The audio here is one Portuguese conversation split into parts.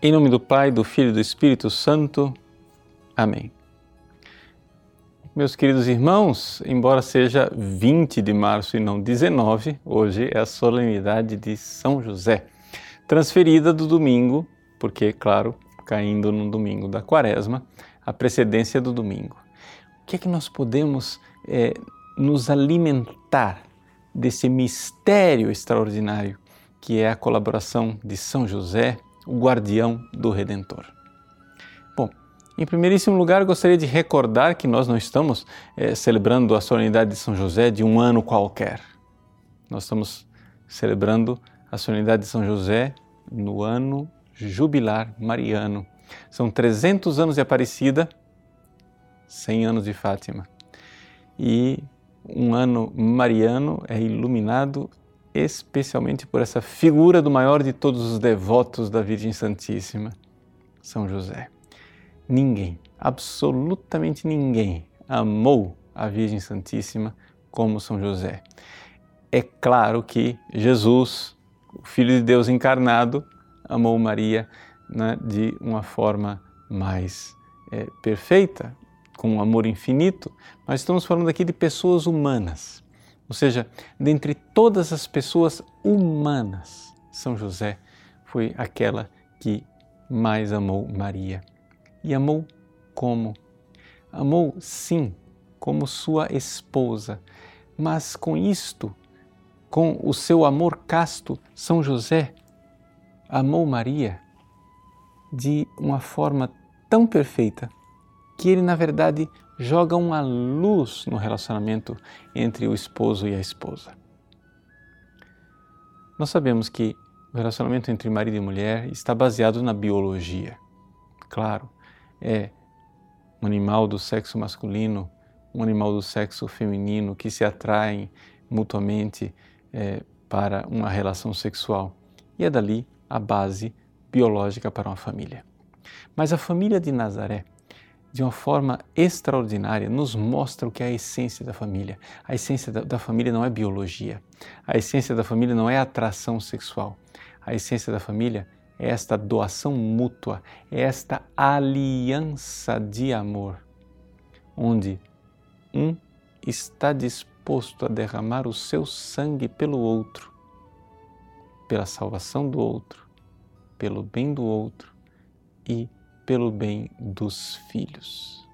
Em nome do Pai, do Filho e do Espírito Santo. Amém. Meus queridos irmãos, embora seja 20 de março e não 19, hoje é a solenidade de São José, transferida do domingo, porque, claro, caindo no domingo da quaresma, a precedência do domingo. O que é que nós podemos é, nos alimentar desse mistério extraordinário que é a colaboração de São José? O guardião do Redentor. Bom, em primeiríssimo lugar, gostaria de recordar que nós não estamos é, celebrando a solenidade de São José de um ano qualquer. Nós estamos celebrando a solenidade de São José no ano jubilar mariano. São 300 anos de Aparecida, 100 anos de Fátima. E um ano mariano é iluminado especialmente por essa figura do maior de todos os devotos da Virgem Santíssima, São José. Ninguém, absolutamente ninguém, amou a Virgem Santíssima como São José. É claro que Jesus, o Filho de Deus encarnado, amou Maria né, de uma forma mais é, perfeita, com um amor infinito, mas estamos falando aqui de pessoas humanas ou seja, dentre todas as pessoas humanas, São José foi aquela que mais amou Maria. E amou como? Amou, sim, como sua esposa, mas com isto, com o seu amor casto, São José amou Maria de uma forma tão perfeita que ele, na verdade, joga uma luz no relacionamento entre o esposo e a esposa. Nós sabemos que o relacionamento entre marido e mulher está baseado na biologia. Claro, é um animal do sexo masculino, um animal do sexo feminino que se atraem mutuamente é, para uma relação sexual. E é dali a base biológica para uma família. Mas a família de Nazaré de uma forma extraordinária, nos mostra o que é a essência da família. A essência da, da, família não é biologia. A essência da família não é atração sexual. A essência da família é esta doação mútua, é esta aliança de amor, onde um está disposto a derramar o seu sangue pelo outro, pela salvação do outro, pelo bem do outro e pelo bem dos filhos.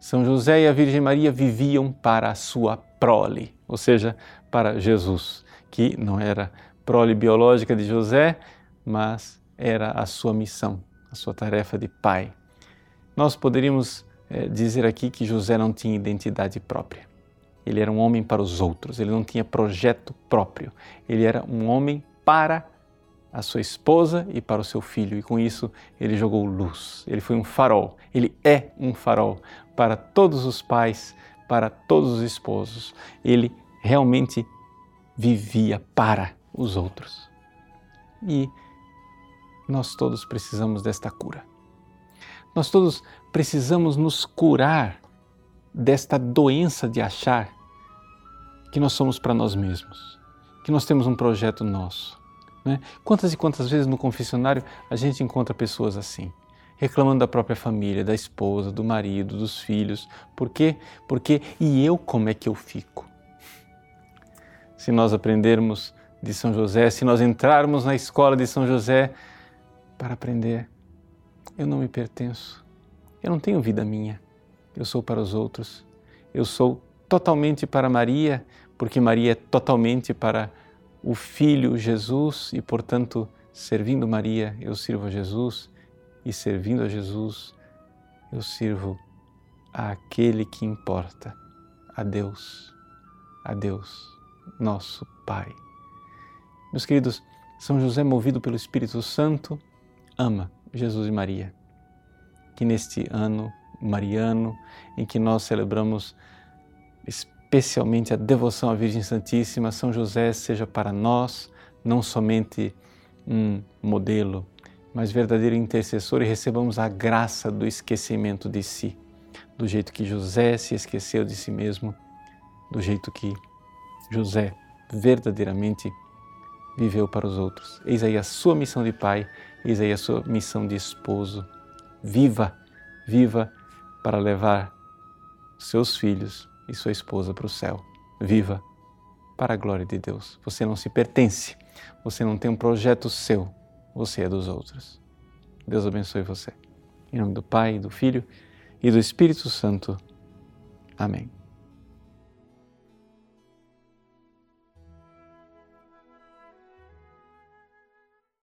São José e a Virgem Maria viviam para a sua prole, ou seja, para Jesus, que não era prole biológica de José, mas era a sua missão, a sua tarefa de pai. Nós poderíamos é, dizer aqui que José não tinha identidade própria. Ele era um homem para os outros, ele não tinha projeto próprio. Ele era um homem para a sua esposa e para o seu filho, e com isso ele jogou luz. Ele foi um farol, ele é um farol para todos os pais, para todos os esposos. Ele realmente vivia para os outros. E nós todos precisamos desta cura. Nós todos precisamos nos curar desta doença de achar que nós somos para nós mesmos, que nós temos um projeto nosso né? Quantas e quantas vezes no confessionário a gente encontra pessoas assim, reclamando da própria família, da esposa, do marido, dos filhos. Por quê? Porque e eu como é que eu fico? Se nós aprendermos de São José, se nós entrarmos na escola de São José para aprender, eu não me pertenço, eu não tenho vida minha, eu sou para os outros, eu sou totalmente para Maria, porque Maria é totalmente para o Filho Jesus e, portanto, servindo Maria, eu sirvo a Jesus e servindo a Jesus, eu sirvo àquele que importa, a Deus, a Deus, nosso Pai. Meus queridos, São José, movido pelo Espírito Santo, ama Jesus e Maria. Que neste ano mariano, em que nós celebramos especialmente a devoção à Virgem Santíssima, São José seja para nós não somente um modelo, mas verdadeiro intercessor e recebamos a graça do esquecimento de si, do jeito que José se esqueceu de si mesmo, do jeito que José verdadeiramente viveu para os outros. Eis aí a sua missão de pai, eis aí a sua missão de esposo. Viva, viva para levar seus filhos e sua esposa para o céu. Viva para a glória de Deus. Você não se pertence, você não tem um projeto seu, você é dos outros. Deus abençoe você. Em nome do Pai, do Filho e do Espírito Santo. Amém.